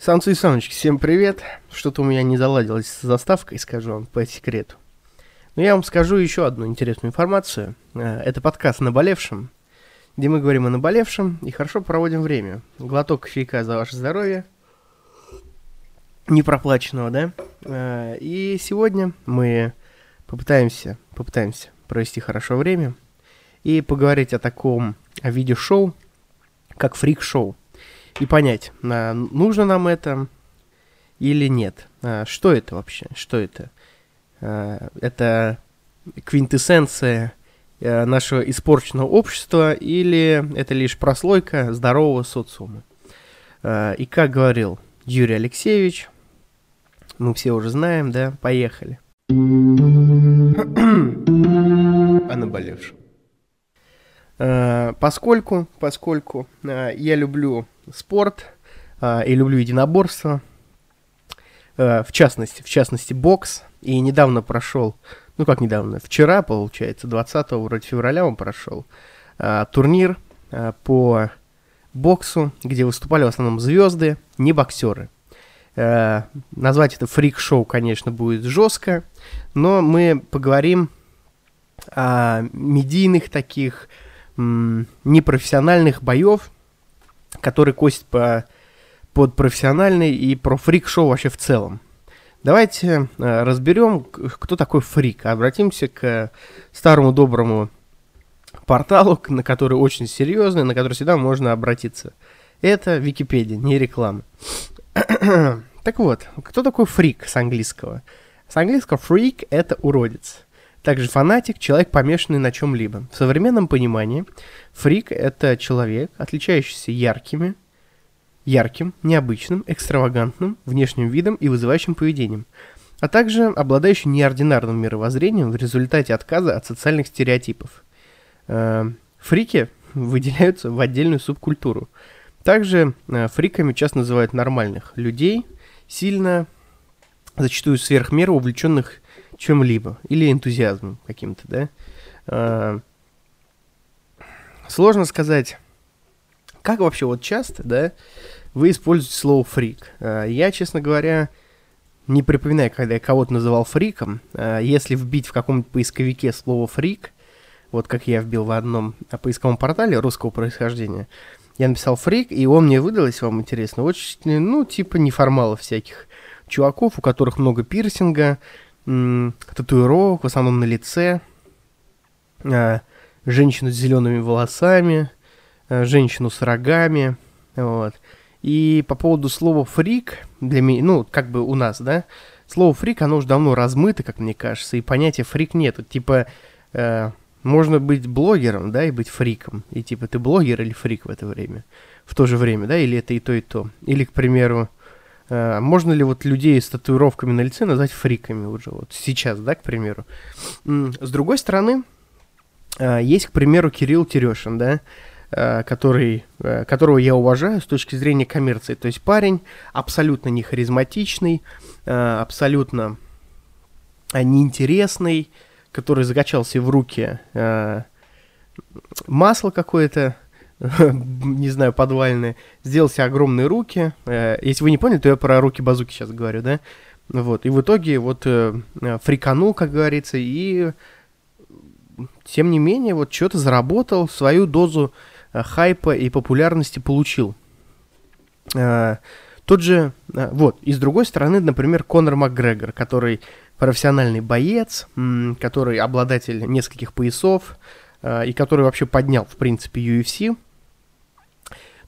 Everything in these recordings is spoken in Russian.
Самцы и самочки, всем привет. Что-то у меня не заладилось с заставкой, скажу вам по секрету. Но я вам скажу еще одну интересную информацию. Э, это подкаст «Наболевшем», где мы говорим о наболевшем и хорошо проводим время. Глоток кофейка за ваше здоровье. Не проплаченного, да? Э, и сегодня мы попытаемся, попытаемся провести хорошо время и поговорить о таком о видеошоу, как фрик-шоу и понять, а, нужно нам это или нет. А, что это вообще? Что это? А, это квинтэссенция нашего испорченного общества или это лишь прослойка здорового социума? И как говорил Юрий Алексеевич, мы все уже знаем, да, поехали. О наболевшем. Поскольку, поскольку я люблю спорт э, и люблю единоборство. Э, в частности, в частности, бокс. И недавно прошел, ну как недавно, вчера, получается, 20 вроде февраля он прошел, э, турнир э, по боксу, где выступали в основном звезды, не боксеры. Э, назвать это фрик-шоу, конечно, будет жестко, но мы поговорим о медийных таких непрофессиональных боев, который косит по, под профессиональный и про фрик-шоу вообще в целом. Давайте э, разберем, кто такой фрик. Обратимся к старому доброму порталу, на который очень серьезный, на который всегда можно обратиться. Это Википедия, не реклама. так вот, кто такой фрик с английского? С английского фрик это уродец. Также фанатик – человек, помешанный на чем-либо. В современном понимании фрик – это человек, отличающийся яркими, ярким, необычным, экстравагантным внешним видом и вызывающим поведением, а также обладающий неординарным мировоззрением в результате отказа от социальных стереотипов. Э, фрики выделяются в отдельную субкультуру. Также э, фриками часто называют нормальных людей, сильно, зачастую сверх меры увлеченных чем-либо или энтузиазмом каким-то, да. А, сложно сказать, как вообще вот часто, да, вы используете слово фрик. А, я, честно говоря, не припоминаю, когда я кого-то называл фриком. А, если вбить в каком-нибудь поисковике слово фрик, вот как я вбил в одном поисковом портале русского происхождения, я написал фрик, и он мне выдал, если вам интересно, очень, ну, типа неформалов всяких чуваков, у которых много пирсинга, татуировок, в основном на лице, э, женщину с зелеными волосами, э, женщину с рогами, вот. И по поводу слова фрик, для меня, ну, как бы у нас, да, слово фрик, оно уже давно размыто, как мне кажется, и понятия фрик нет. Типа, э, можно быть блогером, да, и быть фриком. И типа, ты блогер или фрик в это время, в то же время, да, или это и то, и то. Или, к примеру, а, можно ли вот людей с татуировками на лице назвать фриками уже вот сейчас, да, к примеру? С другой стороны, а, есть, к примеру, Кирилл Терешин, да, а, который, которого я уважаю с точки зрения коммерции. То есть парень абсолютно не харизматичный, абсолютно неинтересный, который закачался в руки масло какое-то, не знаю, подвальные, сделал себе огромные руки. Э, если вы не поняли, то я про руки-базуки сейчас говорю, да? Вот, и в итоге вот э, фриканул, как говорится, и тем не менее вот что-то заработал, свою дозу э, хайпа и популярности получил. Тот же, вот, и с другой стороны, например, Конор Макгрегор, который профессиональный боец, который обладатель нескольких поясов, и который вообще поднял, в принципе, UFC,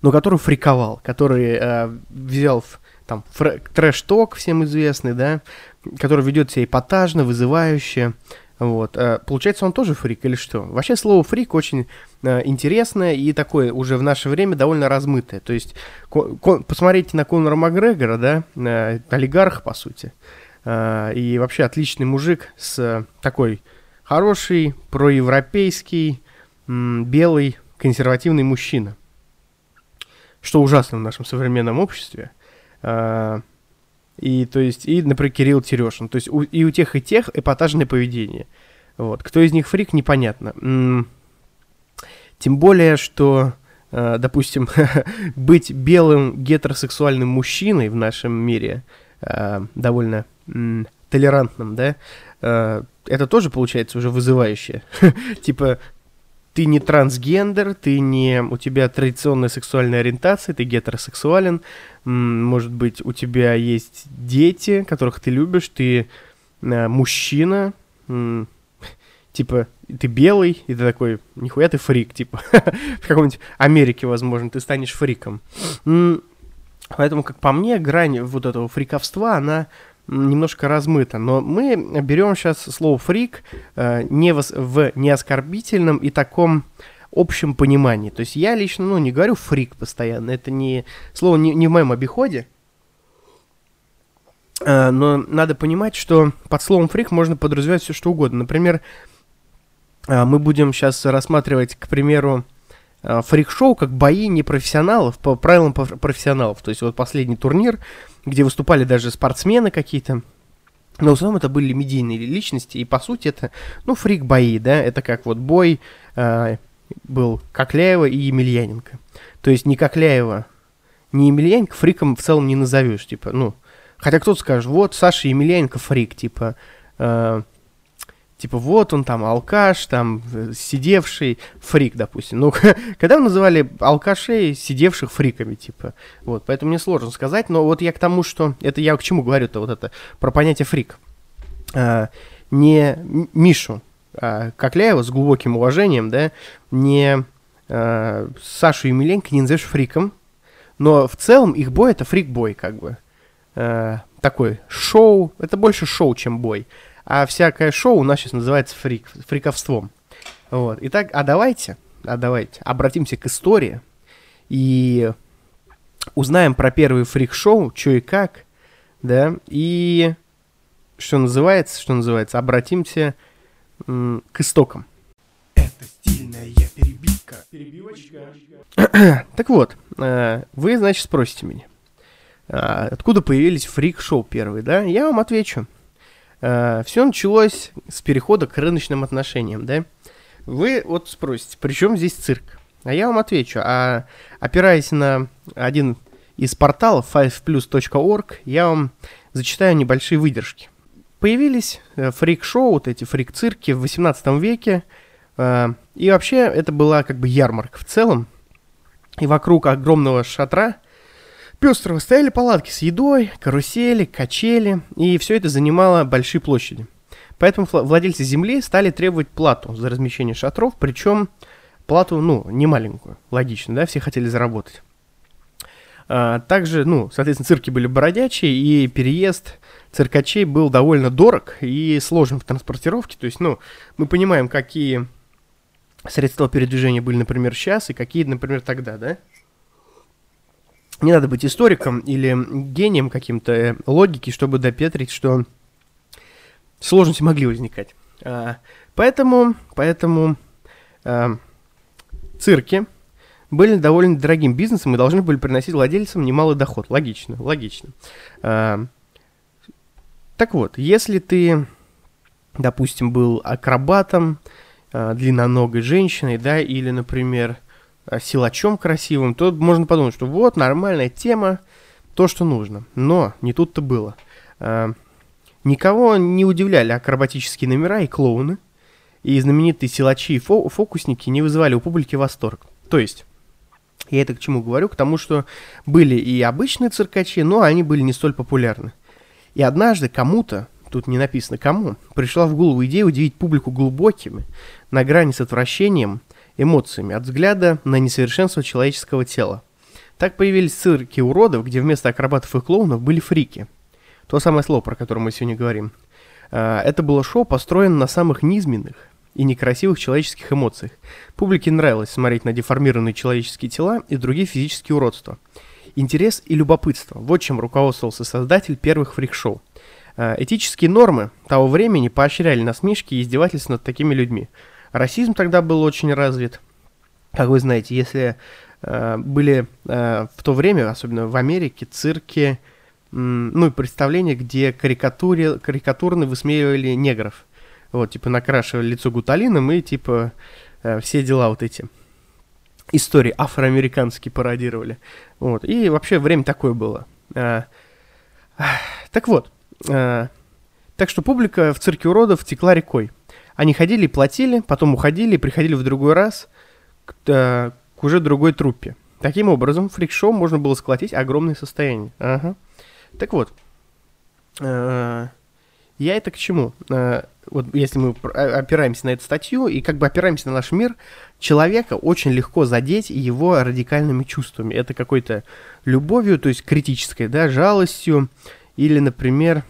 но который фриковал, который э, взял там трэш-ток всем известный, да, который ведет себя эпатажно, вызывающе, вот. Э, получается, он тоже фрик или что? Вообще слово фрик очень э, интересное и такое уже в наше время довольно размытое. То есть, посмотрите на Конора Макгрегора, да, э, олигарх, по сути, э, и вообще отличный мужик с такой хороший, проевропейский, белый, консервативный мужчина что ужасно в нашем современном обществе. А, и, то есть, и, например, Кирилл Терешин. То есть, у, и у тех, и тех эпатажное поведение. Вот. Кто из них фрик, непонятно. Тем более, что э, допустим, быть белым гетеросексуальным мужчиной в нашем мире э, довольно толерантным, да, это тоже получается уже вызывающее. типа, ты не трансгендер, ты не... У тебя традиционная сексуальная ориентация, ты гетеросексуален, может быть, у тебя есть дети, которых ты любишь, ты э, мужчина, типа, ты белый, и ты такой, нихуя ты фрик, типа, в каком-нибудь Америке, возможно, ты станешь фриком. Поэтому, как по мне, грань вот этого фриковства, она немножко размыта. Но мы берем сейчас слово фрик э, не в, в неоскорбительном и таком общем понимании. То есть я лично, ну, не говорю фрик постоянно, это не слово не, не в моем обиходе. Э, но надо понимать, что под словом фрик можно подразумевать все что угодно. Например, э, мы будем сейчас рассматривать, к примеру, фрик-шоу как бои непрофессионалов по правилам профессионалов. То есть вот последний турнир, где выступали даже спортсмены какие-то. Но в основном это были медийные личности, и по сути это, ну, фрик-бои, да, это как вот бой э, был Кокляева и Емельяненко. То есть не Кокляева, не Емельяненко фриком в целом не назовешь, типа, ну, хотя кто-то скажет, вот Саша Емельяненко фрик, типа, э, типа, вот он там алкаш, там, э, сидевший фрик, допустим. Ну, когда мы называли алкашей, сидевших фриками, типа, вот, поэтому мне сложно сказать, но вот я к тому, что, это я к чему говорю-то, вот это, про понятие фрик. А, не Мишу а, Кокляева с глубоким уважением, да, не а, Сашу Емельяненко не назовешь фриком, но в целом их бой это фрик-бой, как бы. А, такой шоу, это больше шоу, чем бой. А всякое шоу у нас сейчас называется фрик, фриковством. Вот. Итак, а давайте, а давайте обратимся к истории и узнаем про первый фрик-шоу, что и как, да, и что называется, что называется, обратимся к истокам. Это стильная перебивка. Перебивочка. так вот, э, вы, значит, спросите меня, э, откуда появились фрик-шоу первые, да? Я вам отвечу. Э, все началось с перехода к рыночным отношениям, да? Вы вот спросите, при чем здесь цирк? А я вам отвечу, а опираясь на один из порталов 5plus.org, я вам зачитаю небольшие выдержки. Появились э, фрик-шоу, вот эти фрик-цирки в 18 веке, э, и вообще это была как бы ярмарка в целом, и вокруг огромного шатра – пестрого стояли палатки с едой, карусели, качели, и все это занимало большие площади. Поэтому владельцы земли стали требовать плату за размещение шатров, причем плату, ну, не маленькую, логично, да, все хотели заработать. А, также, ну, соответственно, цирки были бродячие, и переезд циркачей был довольно дорог и сложен в транспортировке. То есть, ну, мы понимаем, какие средства передвижения были, например, сейчас, и какие, например, тогда, да? Не надо быть историком или гением каким-то э, логики, чтобы допетрить, что сложности могли возникать. А, поэтому, поэтому а, цирки были довольно дорогим бизнесом и должны были приносить владельцам немалый доход. Логично, логично. А, так вот, если ты, допустим, был акробатом, длинноногой женщиной, да, или, например, силачом красивым, то можно подумать, что вот нормальная тема, то, что нужно. Но не тут-то было. А, никого не удивляли акробатические номера и клоуны, и знаменитые силачи и фо- фокусники не вызывали у публики восторг. То есть, я это к чему говорю? К тому, что были и обычные циркачи, но они были не столь популярны. И однажды кому-то, тут не написано кому, пришла в голову идея удивить публику глубокими, на грани с отвращением, эмоциями от взгляда на несовершенство человеческого тела. Так появились цирки уродов, где вместо акробатов и клоунов были фрики. То самое слово, про которое мы сегодня говорим. А, это было шоу, построено на самых низменных и некрасивых человеческих эмоциях. Публике нравилось смотреть на деформированные человеческие тела и другие физические уродства. Интерес и любопытство – вот чем руководствовался создатель первых фрик-шоу. А, этические нормы того времени поощряли насмешки и издевательства над такими людьми – Расизм тогда был очень развит. Как вы знаете, если э, были э, в то время, особенно в Америке, цирки, э, ну и представления, где карикатуре, карикатурно высмеивали негров. Вот, типа, накрашивали лицо гуталином и, типа, э, все дела вот эти. истории афроамериканские пародировали. Вот. И вообще время такое было. А, так вот, а, так что публика в цирке уродов текла рекой. Они ходили платили, потом уходили приходили в другой раз к, а, к уже другой труппе. Таким образом, фрик-шоу можно было сколотить огромное состояние. Ага. Так вот, а, я это к чему? А, вот если мы опираемся на эту статью и как бы опираемся на наш мир, человека очень легко задеть его радикальными чувствами. Это какой-то любовью, то есть критической, да, жалостью, или, например,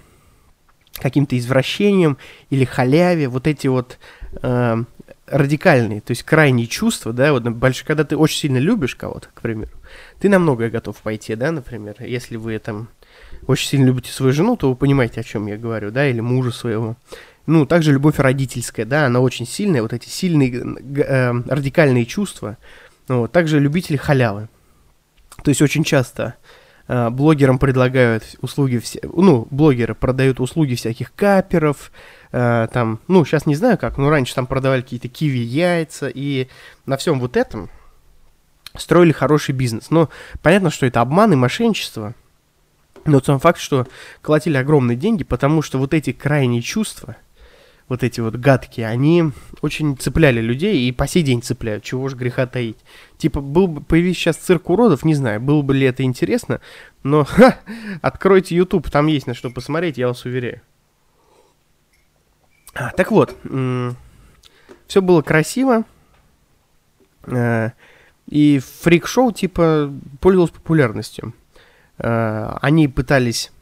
каким-то извращением или халяве, вот эти вот э, радикальные, то есть крайние чувства, да, вот больше, когда ты очень сильно любишь кого-то, к примеру, ты на многое готов пойти, да, например, если вы там очень сильно любите свою жену, то вы понимаете, о чем я говорю, да, или мужа своего. Ну, также любовь родительская, да, она очень сильная, вот эти сильные э, радикальные чувства. Ну, вот, также любители халявы. То есть очень часто блогерам предлагают услуги, все, ну, блогеры продают услуги всяких каперов, э, там, ну, сейчас не знаю как, но раньше там продавали какие-то киви яйца, и на всем вот этом строили хороший бизнес. Но понятно, что это обман и мошенничество – но сам факт, что колотили огромные деньги, потому что вот эти крайние чувства, вот эти вот гадкие, они очень цепляли людей и по сей день цепляют, чего ж греха таить. Типа, был бы, появись сейчас цирк уродов, не знаю, было бы ли это интересно, но ха, откройте YouTube, там есть на что посмотреть, я вас уверяю. А, так вот, все было красиво, э, и фрик-шоу, типа, пользовалось популярностью. Э, они пытались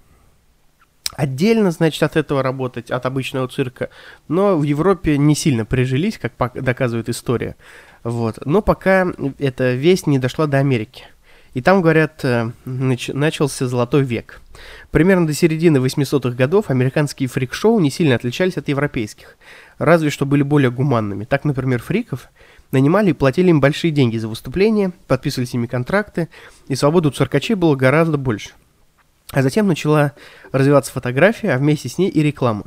отдельно, значит, от этого работать, от обычного цирка, но в Европе не сильно прижились, как доказывает история. Вот. Но пока эта весть не дошла до Америки. И там, говорят, э, нач- начался золотой век. Примерно до середины 800-х годов американские фрик-шоу не сильно отличались от европейских, разве что были более гуманными. Так, например, фриков нанимали и платили им большие деньги за выступления, подписывали с ними контракты, и свободу циркачей было гораздо больше. А затем начала развиваться фотография, а вместе с ней и реклама.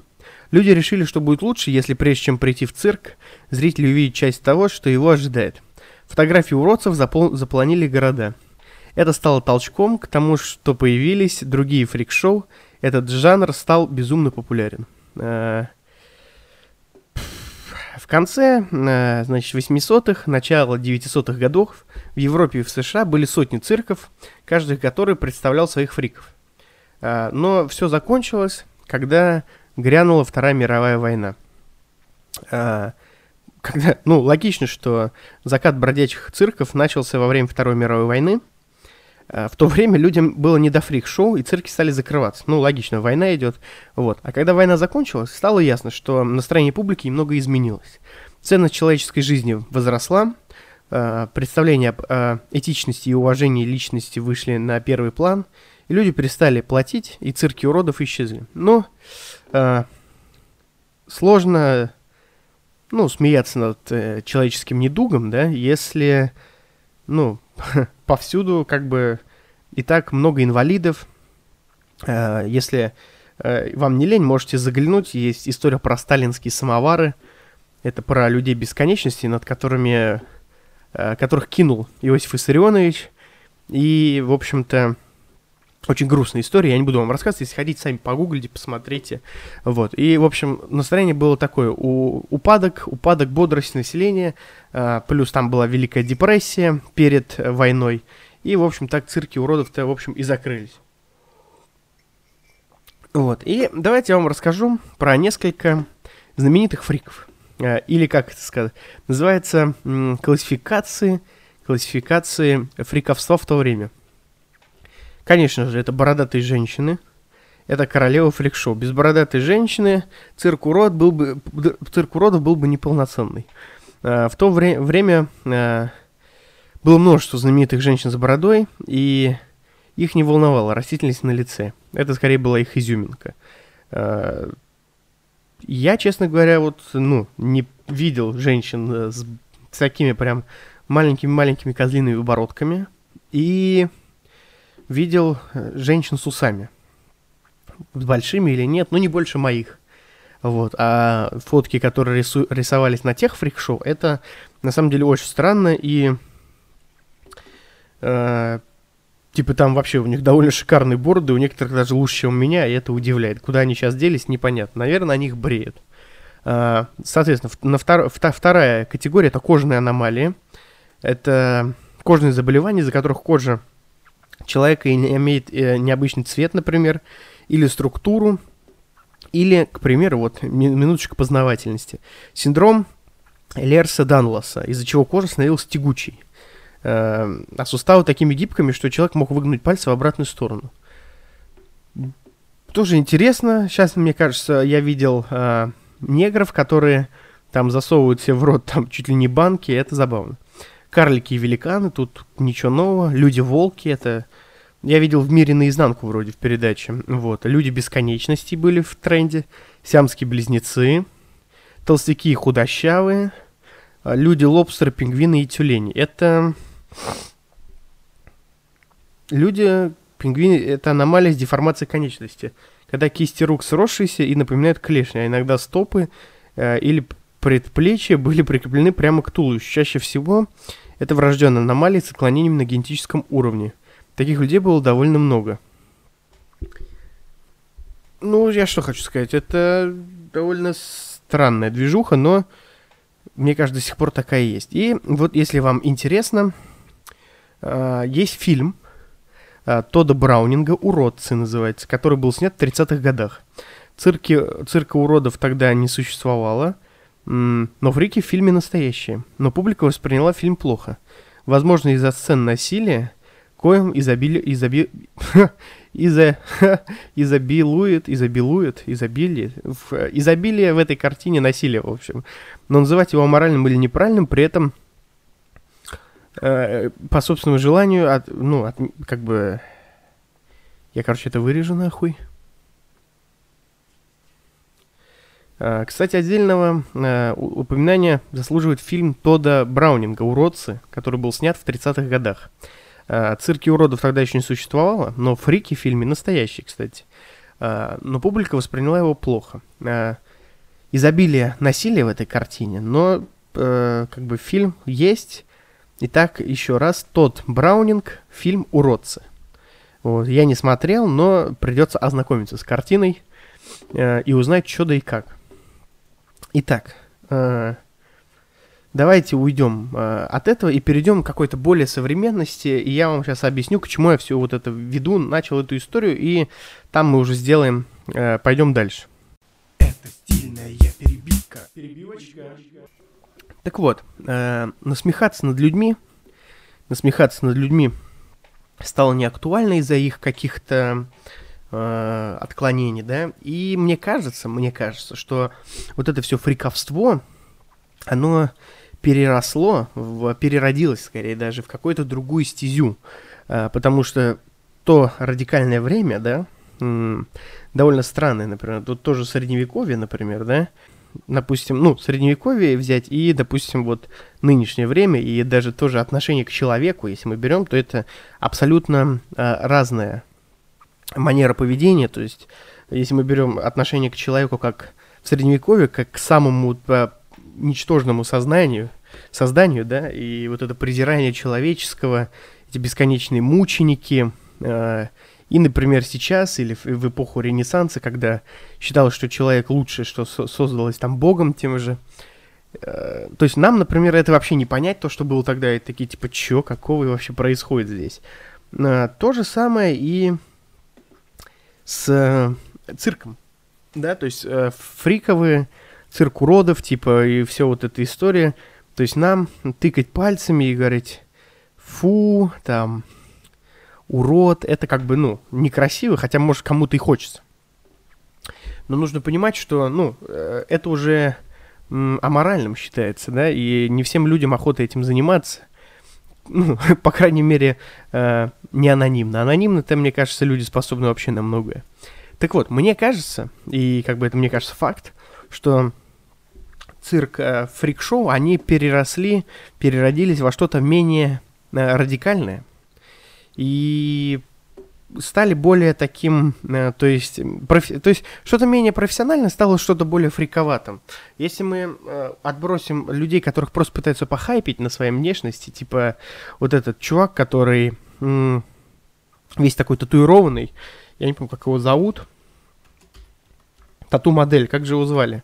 Люди решили, что будет лучше, если прежде чем прийти в цирк, зрители увидят часть того, что его ожидает. Фотографии уродцев запол- заполонили города. Это стало толчком к тому, что появились другие фрик-шоу. Этот жанр стал безумно популярен. А, в конце, э, значит, 800-х, начало 900-х годов в Европе и в США были сотни цирков, каждый который представлял своих фриков. Э, но все закончилось, когда грянула Вторая мировая война. Э, когда, ну, логично, что закат бродячих цирков начался во время Второй мировой войны – Э, в то время людям было не до фрик-шоу, и цирки стали закрываться. Ну, логично, война идет. Вот. А когда война закончилась, стало ясно, что настроение публики немного изменилось. Ценность человеческой жизни возросла, представления об этичности и уважении личности вышли на первый план, и люди перестали платить, и цирки уродов исчезли. Но сложно, ну, смеяться над человеческим недугом, да, если, ну, повсюду как бы и так много инвалидов. Э, если э, вам не лень, можете заглянуть. Есть история про сталинские самовары. Это про людей бесконечности, над которыми, э, которых кинул Иосиф Исарионович. И, в общем-то, очень грустная история, я не буду вам рассказывать, если хотите, сами погуглите, посмотрите. Вот. И, в общем, настроение было такое, у, упадок, упадок бодрости населения, э, плюс там была Великая депрессия перед э, войной, и, в общем, так цирки уродов-то, в общем, и закрылись. Вот, и давайте я вам расскажу про несколько знаменитых фриков. Э, или, как это сказать, называется м, классификации, классификации фриковства в то время – Конечно же, это бородатые женщины. Это королева фликшоу. Без бородатой женщины цирк, урод был бы, цирк уродов был бы неполноценный. А, в то вре- время а, было множество знаменитых женщин с бородой, и их не волновала растительность на лице. Это скорее была их изюминка. А, я, честно говоря, вот, ну, не видел женщин э, с, с такими прям маленькими-маленькими козлиными бородками. И видел э, женщин с усами. Большими или нет, но не больше моих. Вот. А фотки, которые рису- рисовались на тех фрик-шоу, это на самом деле очень странно и Э, типа там вообще у них довольно шикарные бороды, у некоторых даже лучше, чем у меня, и это удивляет. Куда они сейчас делись, непонятно. Наверное, они их бреют. Э, соответственно, на втор, вторая категория это кожные аномалии. Это кожные заболевания, из-за которых кожа человека имеет э, необычный цвет, например, или структуру, или, к примеру, вот минуточка познавательности. Синдром Лерса Данлоса, из-за чего кожа становилась тягучей, э, а суставы такими гибкими, что человек мог выгнуть пальцы в обратную сторону. Тоже интересно. Сейчас, мне кажется, я видел э, негров, которые там засовывают себе в рот там чуть ли не банки, это забавно. Карлики и великаны, тут ничего нового. Люди-волки, это я видел в мире наизнанку вроде в передаче. Вот. Люди бесконечности были в тренде. Сиамские близнецы. Толстяки и худощавые. А, люди, лобстеры, пингвины и тюлени. Это... Люди, пингвины, это аномалия с деформацией конечности. Когда кисти рук сросшиеся и напоминают клешни, а иногда стопы э, или предплечья были прикреплены прямо к туловищу. Чаще всего это врожденная аномалия с отклонением на генетическом уровне. Таких людей было довольно много. Ну, я что хочу сказать, это довольно странная движуха, но мне кажется, до сих пор такая есть. И вот если вам интересно, э, есть фильм э, Тода Браунинга «Уродцы» называется, который был снят в 30-х годах. Цирки, цирка уродов тогда не существовало, но фрики в фильме настоящие. Но публика восприняла фильм плохо. Возможно, из-за сцен насилия, коим изобили, изоби, изо, изобилует, изобилует, изобилие, изобилие в этой картине насилия, в общем. Но называть его аморальным или неправильным, при этом э, по собственному желанию, от, ну, от, как бы, я, короче, это вырежу нахуй. Э, кстати, отдельного э, упоминания заслуживает фильм Тода Браунинга «Уродцы», который был снят в 30-х годах. Э, цирки уродов тогда еще не существовало, но фрики в фильме настоящие, кстати. Э, но публика восприняла его плохо. Э, изобилие насилия в этой картине, но как бы фильм есть. Итак, еще раз, тот Браунинг, фильм «Уродцы». Вот, я не смотрел, но придется ознакомиться с картиной и узнать, что да и как. Итак, давайте уйдем э, от этого и перейдем к какой-то более современности. И я вам сейчас объясню, к чему я все вот это веду, начал эту историю, и там мы уже сделаем, э, пойдем дальше. Это стильная перебивка. Перебивочка. Так вот, э, насмехаться над людьми, насмехаться над людьми стало неактуально из-за их каких-то э, отклонений, да. И мне кажется, мне кажется, что вот это все фриковство, оно переросло, в, переродилось скорее даже в какую-то другую стезю. А, потому что то радикальное время, да, довольно странное, например, тут тоже средневековье, например, да, допустим, ну, средневековье взять и, допустим, вот нынешнее время и даже тоже отношение к человеку, если мы берем, то это абсолютно а, разная манера поведения, то есть если мы берем отношение к человеку как в средневековье, как к самому а, ничтожному сознанию, созданию, да, и вот это презирание человеческого, эти бесконечные мученики, э, и, например, сейчас или в, в эпоху Ренессанса, когда считалось, что человек лучше, что со создалось там Богом тем же, э, то есть нам, например, это вообще не понять, то, что было тогда, и такие, типа, чё, какого вообще происходит здесь. Э, то же самое и с э, цирком, да, то есть э, фриковые цирк уродов, типа, и все вот эта история. То есть нам тыкать пальцами и говорить, фу, там, урод, это как бы, ну, некрасиво, хотя, может, кому-то и хочется. Но нужно понимать, что, ну, э, это уже аморальным считается, да, и не всем людям охота этим заниматься. Ну, по крайней мере, э, не анонимно. Анонимно-то, мне кажется, люди способны вообще на многое. Так вот, мне кажется, и как бы это мне кажется факт, что цирк, э, фрик-шоу, они переросли, переродились во что-то менее э, радикальное. И стали более таким, э, то есть, профи, то есть что-то менее профессионально стало что-то более фриковатым. Если мы э, отбросим людей, которых просто пытаются похайпить на своей внешности, типа вот этот чувак, который м- весь такой татуированный, я не помню, как его зовут, тату-модель, как же его звали?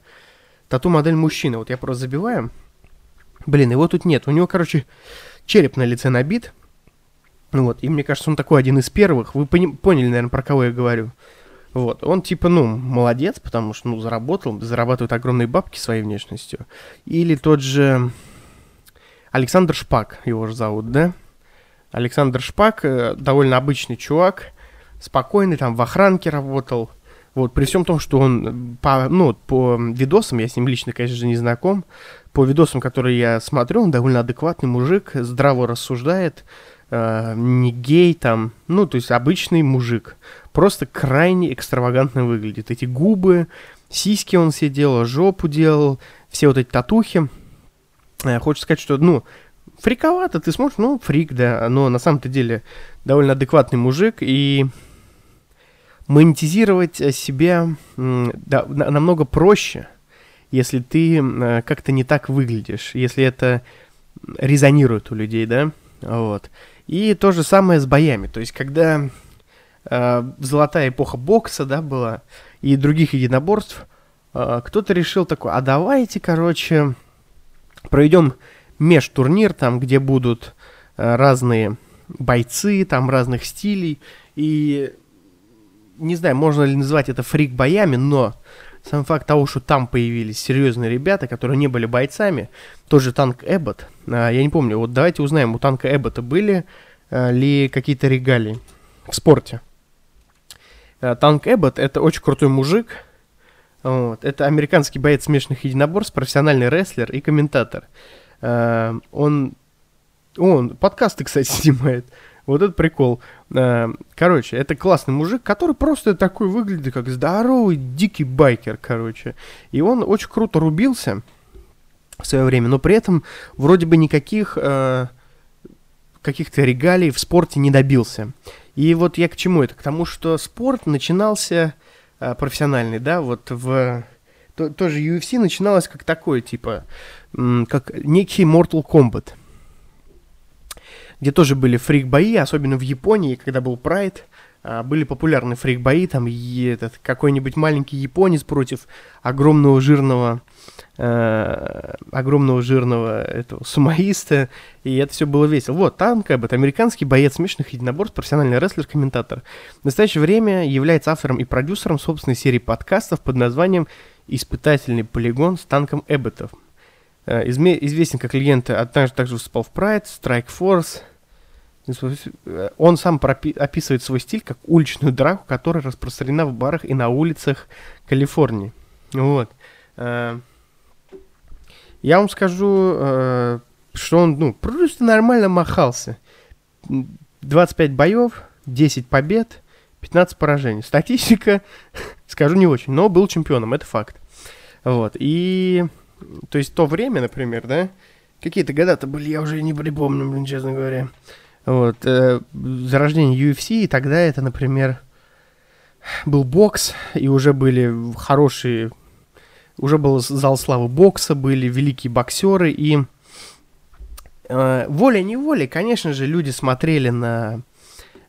Тату-модель мужчина, вот я просто забиваю. Блин, его тут нет, у него, короче, череп на лице набит, вот, и мне кажется, он такой один из первых. Вы пони- поняли, наверное, про кого я говорю. Вот, он типа, ну, молодец, потому что, ну, заработал, зарабатывает огромные бабки своей внешностью. Или тот же Александр Шпак, его же зовут, да? Александр Шпак, э, довольно обычный чувак, спокойный, там в охранке работал. Вот, при всем том, что он по, ну, по видосам, я с ним лично, конечно же, не знаком, по видосам, которые я смотрю, он довольно адекватный мужик, здраво рассуждает, э, не гей там, ну, то есть обычный мужик. Просто крайне экстравагантно выглядит. Эти губы, сиськи он себе делал, жопу делал, все вот эти татухи. Э, хочется сказать, что, ну, фриковато, ты смотришь, ну, фрик, да, но на самом-то деле довольно адекватный мужик, и монетизировать себя да, намного проще, если ты э, как-то не так выглядишь, если это резонирует у людей, да, вот. И то же самое с боями. То есть, когда э, золотая эпоха бокса, да, была, и других единоборств, э, кто-то решил такой, а давайте, короче, проведем межтурнир, там, где будут э, разные бойцы, там, разных стилей, и не знаю, можно ли назвать это фрик-боями, но сам факт того, что там появились серьезные ребята, которые не были бойцами, тот же танк Эббот, я не помню, вот давайте узнаем, у танка Эббота были а, ли какие-то регалии в спорте. А, танк Эббот это очень крутой мужик, вот. Это американский боец смешанных единоборств, профессиональный рестлер и комментатор. Он, он подкасты, кстати, снимает. Вот это прикол. Короче, это классный мужик, который просто такой выглядит, как здоровый дикий байкер, короче. И он очень круто рубился в свое время, но при этом вроде бы никаких э, каких-то регалий в спорте не добился. И вот я к чему это? К тому, что спорт начинался э, профессиональный, да, вот в... То, тоже UFC начиналось как такое, типа, как некий Mortal Kombat где тоже были фрик-бои, особенно в Японии, когда был а, были популярны фрик-бои, там и этот какой-нибудь маленький японец против огромного жирного э, огромного жирного этого сумоиста, и это все было весело. Вот, танк, это американский боец смешанных единоборств, профессиональный рестлер, комментатор. В настоящее время является автором и продюсером собственной серии подкастов под названием «Испытательный полигон с танком Эбботов». Э, известен как легенда, а также, также выступал в Pride, Strike Force, он сам описывает свой стиль как уличную драку, которая распространена в барах и на улицах Калифорнии. Вот. Э, я вам скажу, э, что он, ну, просто нормально махался. 25 боев, 10 побед, 15 поражений. Статистика, скажу, не очень, но был чемпионом, это факт. Вот, и... То есть то время, например, да, какие-то года-то были, я уже не припомню, блин, честно говоря. Вот, э, зарождение UFC, и тогда это, например, был бокс, и уже были хорошие, уже был зал славы бокса, были великие боксеры, и э, волей-неволей, конечно же, люди смотрели на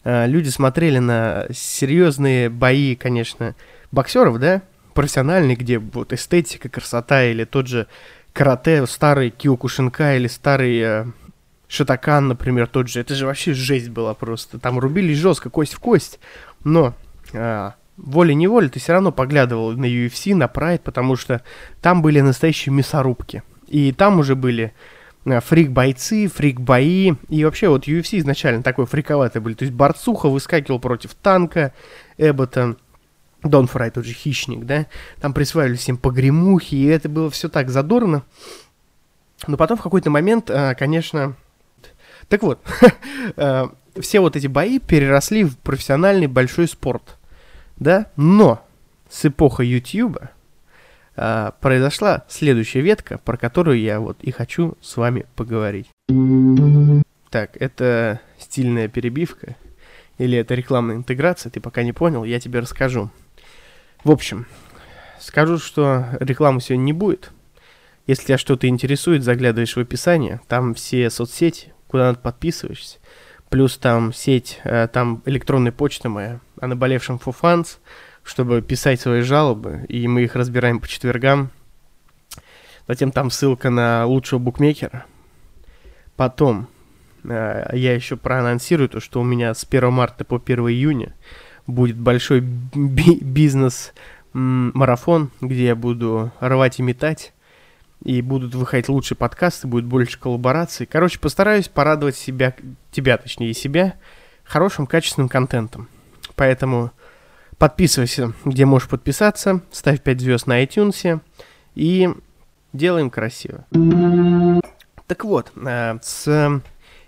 э, люди смотрели на серьезные бои, конечно, боксеров, да, профессиональные, где вот эстетика, красота, или тот же карате, старый Киокушинка, или старый э, Шатакан, например, тот же, это же вообще жесть была просто. Там рубились жестко, кость в кость. Но а, волей-неволей ты все равно поглядывал на UFC, на Pride, потому что там были настоящие мясорубки. И там уже были а, фрик-бойцы, фрик-бои. И вообще вот UFC изначально такой фриковатый были. То есть борцуха выскакивал против танка, Эббота, Дон Фрай, тот же хищник, да. Там присваивали всем погремухи, и это было все так задорно. Но потом в какой-то момент, а, конечно, так вот, э, все вот эти бои переросли в профессиональный большой спорт, да, но с эпохой Ютьюба э, произошла следующая ветка, про которую я вот и хочу с вами поговорить. Так, это стильная перебивка. или это рекламная интеграция, ты пока не понял, я тебе расскажу. В общем, скажу, что рекламы сегодня не будет. Если тебя что-то интересует, заглядываешь в описание, там все соцсети, куда ты подписываешься, плюс там сеть, э, там электронная почта моя, о наболевшем фуфанс, чтобы писать свои жалобы, и мы их разбираем по четвергам. Затем там ссылка на лучшего букмекера. Потом э, я еще проанонсирую то, что у меня с 1 марта по 1 июня будет большой би- бизнес-марафон, где я буду рвать и метать и будут выходить лучшие подкасты, будет больше коллабораций. Короче, постараюсь порадовать себя, тебя, точнее, себя, хорошим, качественным контентом. Поэтому подписывайся, где можешь подписаться, ставь 5 звезд на iTunes и делаем красиво. Так вот, э, с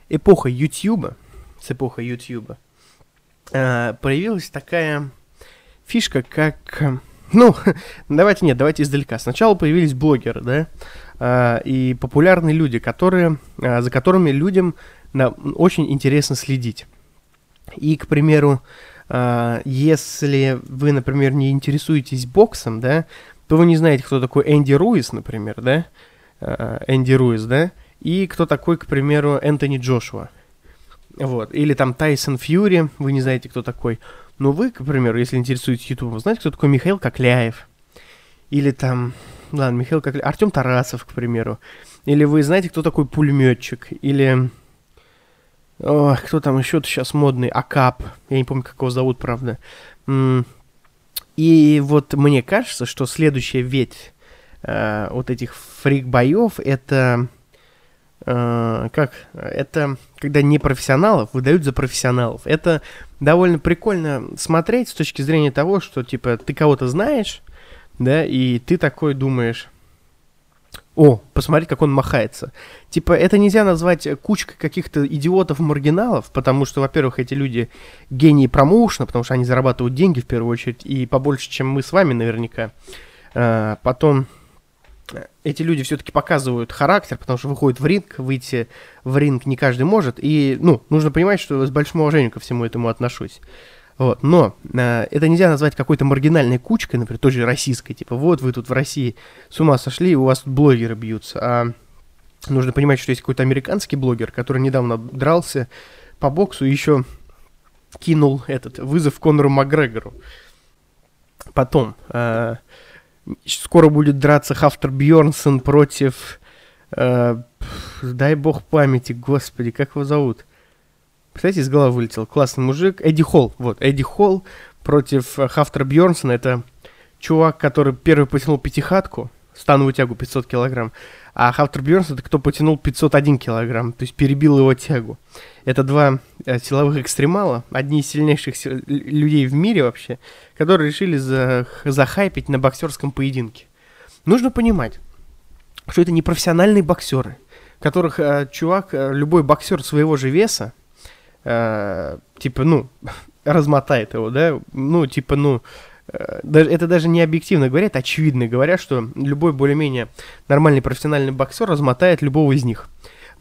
эпохой YouTube, с эпохой YouTube, э, появилась такая фишка, как ну, давайте нет, давайте издалека. Сначала появились блогеры, да, а, и популярные люди, которые, а, за которыми людям очень интересно следить. И, к примеру, а, если вы, например, не интересуетесь боксом, да, то вы не знаете, кто такой Энди Руис, например, да, Энди Руис, да, и кто такой, к примеру, Энтони Джошуа. Вот. Или там Тайсон Фьюри, вы не знаете, кто такой. Но вы, к примеру, если интересуетесь YouTube, знаете, кто такой Михаил Кокляев? Или там, ладно, Михаил Кокляев, Артем Тарасов, к примеру. Или вы знаете, кто такой пулеметчик? Или о, кто там еще-то сейчас модный? Акап. Я не помню, как его зовут, правда. И вот мне кажется, что следующая ветвь э, вот этих фрик-боев это э, как это когда не профессионалов выдают за профессионалов. Это довольно прикольно смотреть с точки зрения того, что типа ты кого-то знаешь, да, и ты такой думаешь, о, посмотри, как он махается. Типа, это нельзя назвать кучкой каких-то идиотов-маргиналов, потому что, во-первых, эти люди гении промоушена, потому что они зарабатывают деньги в первую очередь, и побольше, чем мы с вами наверняка. А, потом, эти люди все-таки показывают характер, потому что выходят в ринг, выйти в ринг не каждый может, и, ну, нужно понимать, что с большим уважением ко всему этому отношусь. Вот, но э, это нельзя назвать какой-то маргинальной кучкой, например, тоже российской, типа, вот вы тут в России с ума сошли, у вас тут блогеры бьются, а нужно понимать, что есть какой-то американский блогер, который недавно дрался по боксу и еще кинул этот вызов Конору Макгрегору. Потом, э, скоро будет драться Хафтер Бьорнсон против... Э, дай бог памяти, господи, как его зовут? Представляете, из головы вылетел. Классный мужик. Эдди Холл. Вот, Эдди Холл против э, Хафтера Бьорнсона. Это чувак, который первый потянул пятихатку, становую тягу 500 килограмм. А Хафтер Бьернс это кто потянул 501 килограмм, то есть перебил его тягу. Это два э, силовых экстремала, одни из сильнейших людей в мире вообще, которые решили за, захайпить на боксерском поединке. Нужно понимать, что это не профессиональные боксеры, которых э, чувак, э, любой боксер своего же веса, э, типа, ну, размотает его, да, ну, типа, ну, э, это даже не объективно говорят, очевидно говорят, что любой более-менее нормальный профессиональный боксер размотает любого из них.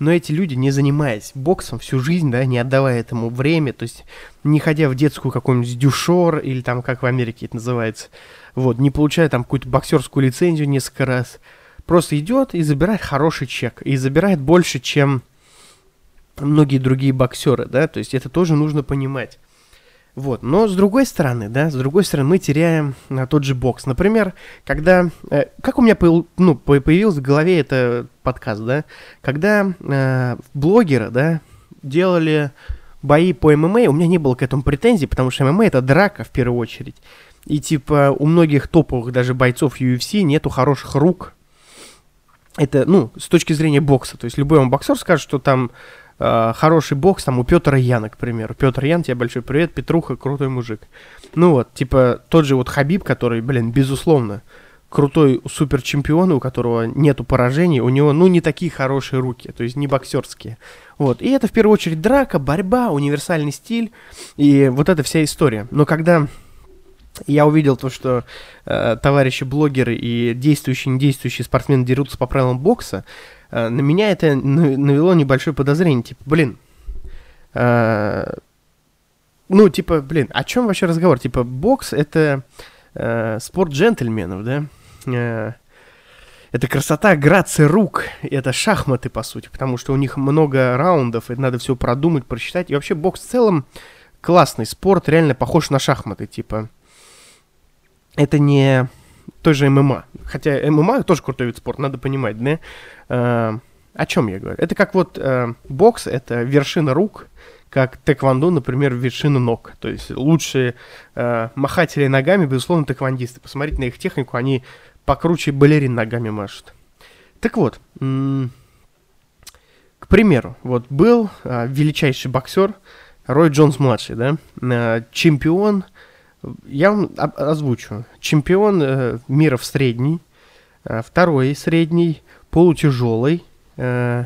Но эти люди, не занимаясь боксом всю жизнь, да, не отдавая этому время, то есть не ходя в детскую какую-нибудь дюшор, или там, как в Америке это называется, вот, не получая там какую-то боксерскую лицензию несколько раз, просто идет и забирает хороший чек, и забирает больше, чем многие другие боксеры, да, то есть это тоже нужно понимать. Вот, но с другой стороны, да, с другой стороны мы теряем а, тот же бокс. Например, когда, э, как у меня появ, ну, появился в голове это подкаст, да, когда э, блогеры, да, делали бои по ММА, у меня не было к этому претензий, потому что ММА это драка в первую очередь. И типа у многих топовых даже бойцов UFC нету хороших рук. Это, ну, с точки зрения бокса. То есть любой вам боксер скажет, что там э, хороший бокс там у Петра Яна, к примеру. Петр Ян, тебе большой привет, Петруха, крутой мужик. Ну вот, типа тот же вот Хабиб, который, блин, безусловно, крутой супер чемпион, у которого нету поражений, у него, ну, не такие хорошие руки, то есть не боксерские. Вот, и это в первую очередь драка, борьба, универсальный стиль, и вот эта вся история. Но когда я увидел то, что э, товарищи блогеры и действующие и недействующие спортсмены дерутся по правилам бокса, Э, на меня это навело небольшое подозрение, типа, блин, э, ну, типа, блин, о чем вообще разговор? Типа, бокс это э, спорт джентльменов, да? Э, это красота, грация рук, это шахматы, по сути, потому что у них много раундов, и надо все продумать, просчитать. И вообще бокс в целом классный спорт, реально похож на шахматы, типа. Это не той же ММА. Хотя ММА тоже крутой вид спорта, надо понимать, да? Э, о чем я говорю? Это как вот э, бокс, это вершина рук, как тэквондо, например, вершина ног. То есть лучшие э, махатели ногами, безусловно, тэквондисты. Посмотрите на их технику, они покруче балерин ногами машут. Так вот, к примеру, вот был э, величайший боксер Рой Джонс-младший, да, э, чемпион, я вам озвучу, чемпион э, мира в средней, э, второй средний, полутяжелый, э,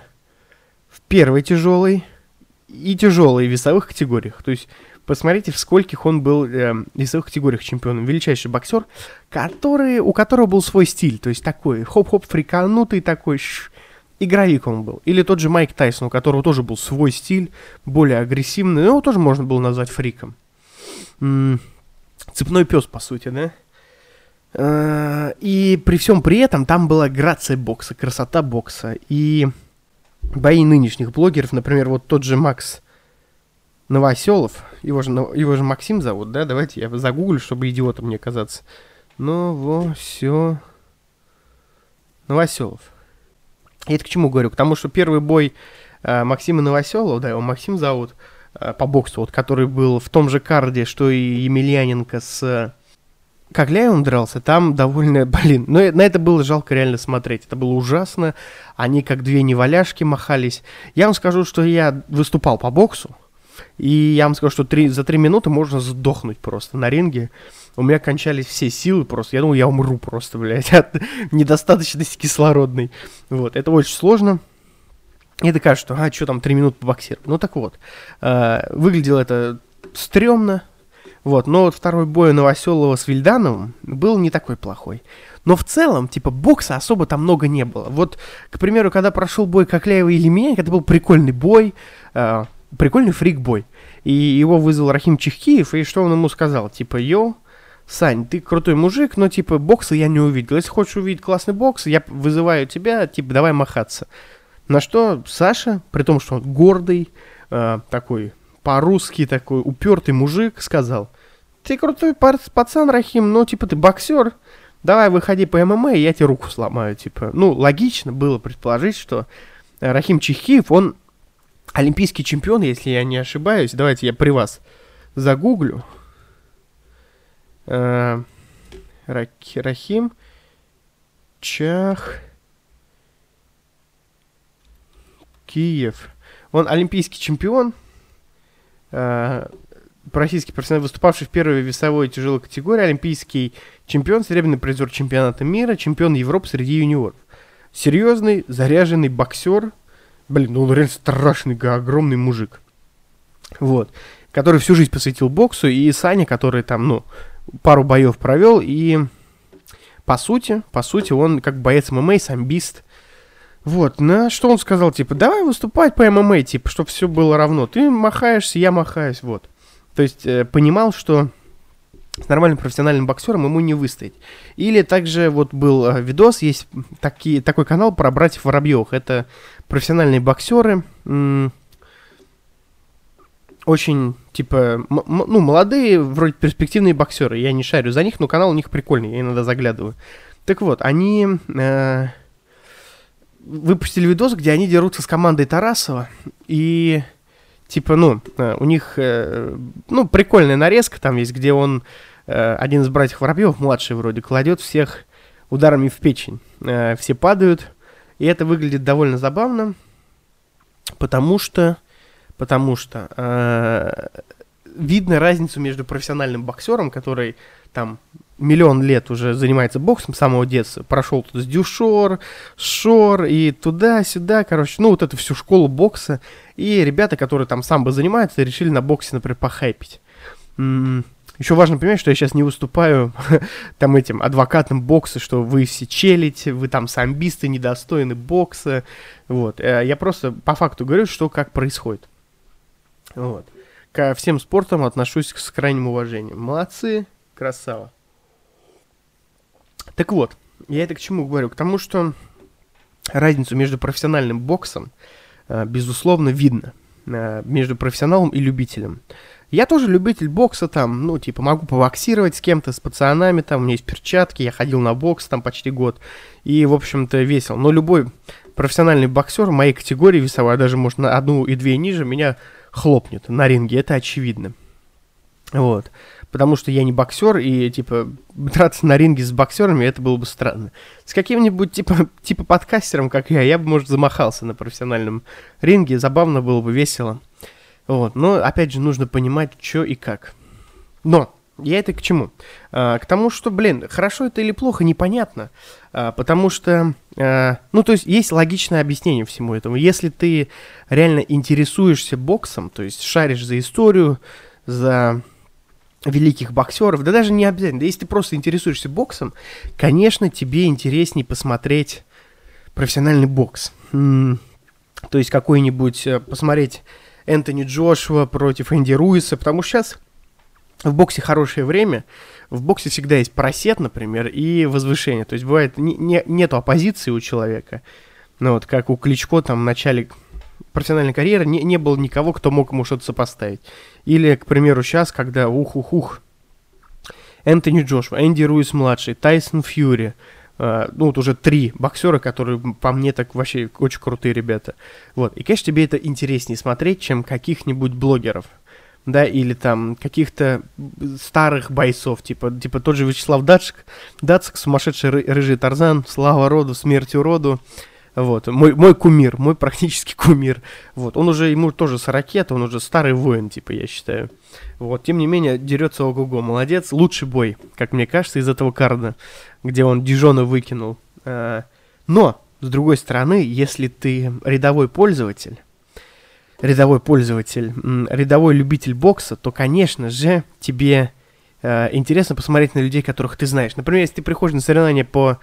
в первой тяжелой, и тяжелые весовых категориях. То есть посмотрите, в скольких он был э, весовых категориях чемпионом. Величайший боксер, который, у которого был свой стиль. То есть такой хоп-хоп фриканутый такой, ш, игровик он был. Или тот же Майк Тайсон, у которого тоже был свой стиль, более агрессивный. Его тоже можно было назвать фриком. Цепной пес, по сути, да? Э, и при всем при этом там была грация бокса, красота бокса. И бои нынешних блогеров, например, вот тот же Макс Новоселов, его же, его же Максим зовут, да, давайте я загуглю, чтобы идиотом не оказаться. Новосел... Новоселов. Я это к чему говорю? К тому, что первый бой э, Максима Новоселова, да, его Максим зовут, э, по боксу, вот, который был в том же карде, что и Емельяненко с как Ляйон дрался, там довольно, блин, но на это было жалко реально смотреть. Это было ужасно. Они как две неваляшки махались. Я вам скажу, что я выступал по боксу. И я вам скажу, что три, за три минуты можно сдохнуть просто на ринге. У меня кончались все силы просто. Я думал, я умру просто, блядь, от недостаточности кислородной. Вот, это очень сложно. И кажешь, что, а, что там, три минуты по боксировать. Ну так вот, э, выглядело это стрёмно, вот, но вот второй бой Новоселова с Вильдановым был не такой плохой. Но в целом, типа, бокса особо там много не было. Вот, к примеру, когда прошел бой Кокляева и Лемея, это был прикольный бой, э, прикольный фрик-бой. И его вызвал Рахим Чехкиев, и что он ему сказал? Типа, йоу, Сань, ты крутой мужик, но, типа, бокса я не увидел. Если хочешь увидеть классный бокс, я вызываю тебя, типа, давай махаться. На что Саша, при том, что он гордый, э, такой по-русски такой упертый мужик сказал, ты крутой пацан, Рахим, но типа ты боксер, давай выходи по ММА, и я тебе руку сломаю, типа. Ну, логично было предположить, что Рахим Чехиев, он олимпийский чемпион, если я не ошибаюсь. Давайте я при вас загуглю. Э, Рахим Чах Киев. Он олимпийский чемпион, э, российский профессионал, выступавший в первой весовой тяжелой категории, олимпийский чемпион, серебряный призер чемпионата мира, чемпион Европы среди юниоров. Серьезный, заряженный боксер. Блин, ну он реально страшный, огромный мужик. Вот. Который всю жизнь посвятил боксу. И Саня, который там, ну, пару боев провел. И по сути, по сути, он как боец ММА, самбист. Вот, на что он сказал, типа, давай выступать по ММА, типа, чтобы все было равно. Ты махаешься, я махаюсь, вот. То есть э, понимал, что с нормальным профессиональным боксером ему не выстоять. Или также вот был э, видос, есть таки, такой канал про братьев Воробьевых. Это профессиональные боксеры, очень, типа, ну, молодые, вроде перспективные боксеры. Я не шарю за них, но канал у них прикольный, я иногда заглядываю. Так вот, они... Э- выпустили видос, где они дерутся с командой Тарасова, и типа, ну, э, у них, э, ну, прикольная нарезка там есть, где он, э, один из братьев Воробьев, младший вроде, кладет всех ударами в печень. Все падают, и это выглядит довольно забавно, потому что, потому что видно разницу между профессиональным боксером, который там миллион лет уже занимается боксом с самого детства. Прошел тут с Дюшор, Шор и туда-сюда, короче, ну вот эту всю школу бокса. И ребята, которые там самбо занимаются, решили на боксе, например, похайпить. М-м- еще важно понимать, что я сейчас не выступаю там этим адвокатом бокса, что вы все челите, вы там самбисты, недостойны бокса. Вот. Э, я просто по факту говорю, что как происходит. Вот. ко всем спортам отношусь с крайним уважением. Молодцы, красава. Так вот, я это к чему говорю? К тому, что разницу между профессиональным боксом, э, безусловно, видно. Э, между профессионалом и любителем. Я тоже любитель бокса там, ну, типа, могу побоксировать с кем-то, с пацанами, там, у меня есть перчатки, я ходил на бокс там почти год, и, в общем-то, весел. Но любой профессиональный боксер моей категории весовой, а даже, может, на одну и две ниже, меня хлопнет на ринге, это очевидно. Вот. Потому что я не боксер, и, типа, драться на ринге с боксерами, это было бы странно. С каким-нибудь, типа, типа подкастером, как я, я бы, может, замахался на профессиональном ринге, забавно было бы, весело. Вот. Но, опять же, нужно понимать, что и как. Но, я это к чему? А, к тому, что, блин, хорошо это или плохо, непонятно. А, потому что, а, ну, то есть, есть логичное объяснение всему этому. Если ты реально интересуешься боксом, то есть, шаришь за историю, за великих боксеров, да даже не обязательно, да если ты просто интересуешься боксом, конечно, тебе интереснее посмотреть профессиональный бокс. То есть, какой-нибудь, э, посмотреть Энтони Джошуа против Энди Руиса, потому что сейчас в боксе хорошее время, в боксе всегда есть просет, например, и возвышение. То есть бывает не, не, нету оппозиции у человека. Ну вот как у Кличко там в начале профессиональной карьеры не, не было никого, кто мог ему что-то сопоставить. Или, к примеру, сейчас, когда ух-ух-ух, Энтони Джошуа, Энди Руис младший, Тайсон Фьюри, Uh, ну, вот уже три боксера, которые по мне так вообще очень крутые ребята. Вот. И, конечно, тебе это интереснее смотреть, чем каких-нибудь блогеров да, или там каких-то старых бойцов, типа, типа тот же Вячеслав Датчик, Дацик, сумасшедший ры- рыжий Тарзан, слава роду, смерть уроду, вот, мой, мой кумир, мой практически кумир, вот, он уже, ему тоже 40 он уже старый воин, типа, я считаю, вот, тем не менее, дерется ого-го, молодец, лучший бой, как мне кажется, из этого карда, где он Дижона выкинул, а, но, с другой стороны, если ты рядовой пользователь, рядовой пользователь, рядовой любитель бокса, то, конечно же, тебе э, интересно посмотреть на людей, которых ты знаешь. Например, если ты приходишь на соревнования по э,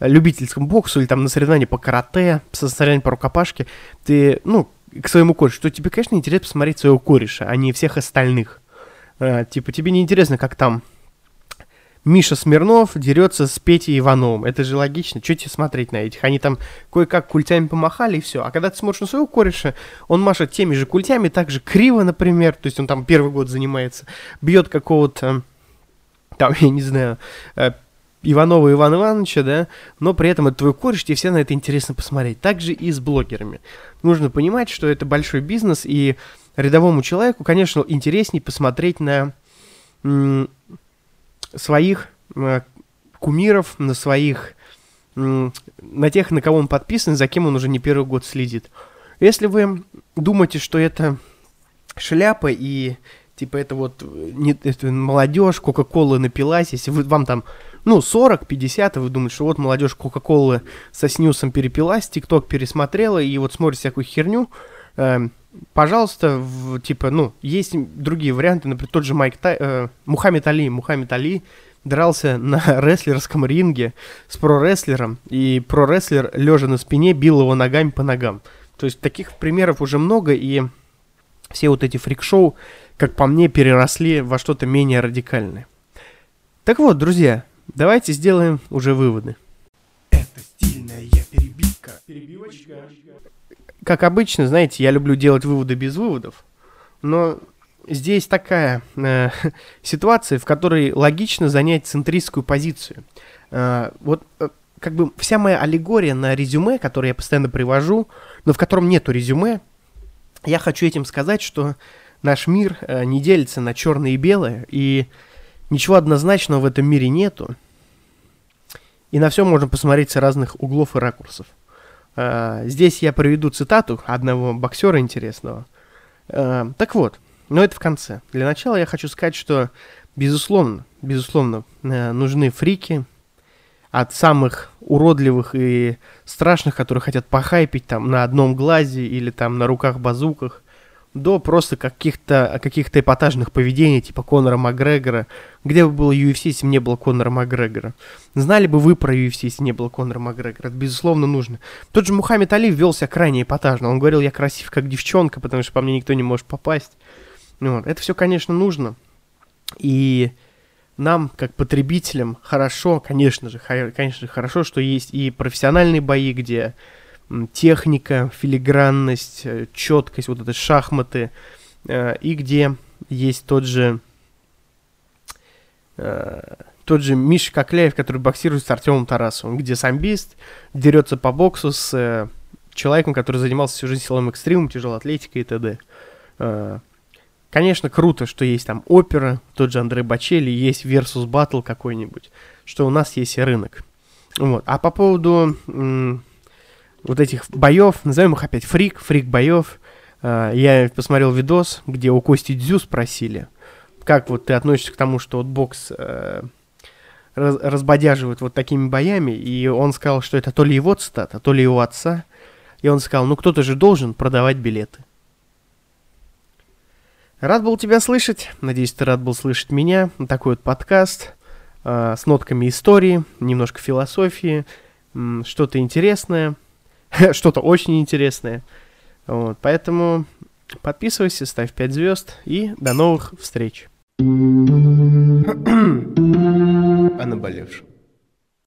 любительскому боксу или там на соревнования по карате, на соревнования по рукопашке, ты, ну, к своему корешу, то тебе, конечно, интересно посмотреть своего кореша, а не всех остальных. Э, типа, тебе не интересно, как там Миша Смирнов дерется с Петей Ивановым. Это же логично. Что тебе смотреть на этих? Они там кое-как культями помахали и все. А когда ты смотришь на своего кореша, он машет теми же культями, так же криво, например. То есть он там первый год занимается. Бьет какого-то, там, я не знаю, э, Иванова Ивана Ивановича, да, но при этом это твой кореш, тебе все на это интересно посмотреть. Так же и с блогерами. Нужно понимать, что это большой бизнес, и рядовому человеку, конечно, интереснее посмотреть на своих э, кумиров, на своих, э, на тех, на кого он подписан, за кем он уже не первый год следит. Если вы думаете, что это шляпа и типа это вот не, это молодежь, Кока-Колы напилась, если вы, вам там, ну, 40, 50, и вы думаете, что вот молодежь Кока-Колы со снюсом перепилась, ТикТок пересмотрела, и вот смотрит всякую херню, э, пожалуйста, в, типа, ну, есть другие варианты, например, тот же Майк Тай, э, Мухаммед Али, Мухаммед Али дрался на рестлерском ринге с прорестлером, и прорестлер, лежа на спине, бил его ногами по ногам. То есть таких примеров уже много, и все вот эти фрик-шоу, как по мне, переросли во что-то менее радикальное. Так вот, друзья, давайте сделаем уже выводы. Это стильная перебивка. Перебивочка как обычно, знаете, я люблю делать выводы без выводов, но здесь такая э, ситуация, в которой логично занять центристскую позицию. Э, вот э, как бы вся моя аллегория на резюме, которое я постоянно привожу, но в котором нету резюме, я хочу этим сказать, что наш мир э, не делится на черное и белое, и ничего однозначного в этом мире нету. И на все можно посмотреть с разных углов и ракурсов. А, здесь я приведу цитату одного боксера интересного. А, так вот, но это в конце. Для начала я хочу сказать, что безусловно, безусловно, э, нужны фрики от самых уродливых и страшных, которые хотят похайпить там на одном глазе или там на руках-базуках, до просто каких-то каких эпатажных поведений, типа Конора Макгрегора. Где бы был UFC, если не было Конора Макгрегора? Знали бы вы про UFC, если не было Конора Макгрегора? Это, безусловно, нужно. Тот же Мухаммед Али велся крайне эпатажно. Он говорил, я красив как девчонка, потому что по мне никто не может попасть. Вот. Это все, конечно, нужно. И нам, как потребителям, хорошо, конечно же, конечно же, хорошо, что есть и профессиональные бои, где техника, филигранность, э, четкость, вот это шахматы, э, и где есть тот же э, тот же Миша Кокляев, который боксирует с Артемом Тарасовым, где самбист дерется по боксу с человеком, который занимался всю жизнь силовым экстримом, тяжелой атлетикой и т.д. Конечно, круто, что есть там опера, тот же Андрей Бачели, есть versus battle какой-нибудь, что у нас есть рынок. Вот. А по поводу вот этих боев, назовем их опять фрик, фрик боев, э, я посмотрел видос, где у Кости Дзю спросили, как вот ты относишься к тому, что вот бокс э, раз, разбодяживают вот такими боями, и он сказал, что это то ли его цитата, то ли его отца, и он сказал, ну кто-то же должен продавать билеты. Рад был тебя слышать. Надеюсь, ты рад был слышать меня. Такой вот подкаст э, с нотками истории, немножко философии, что-то интересное, что-то очень интересное. Вот, поэтому подписывайся, ставь 5 звезд и до новых встреч. О наболевшем.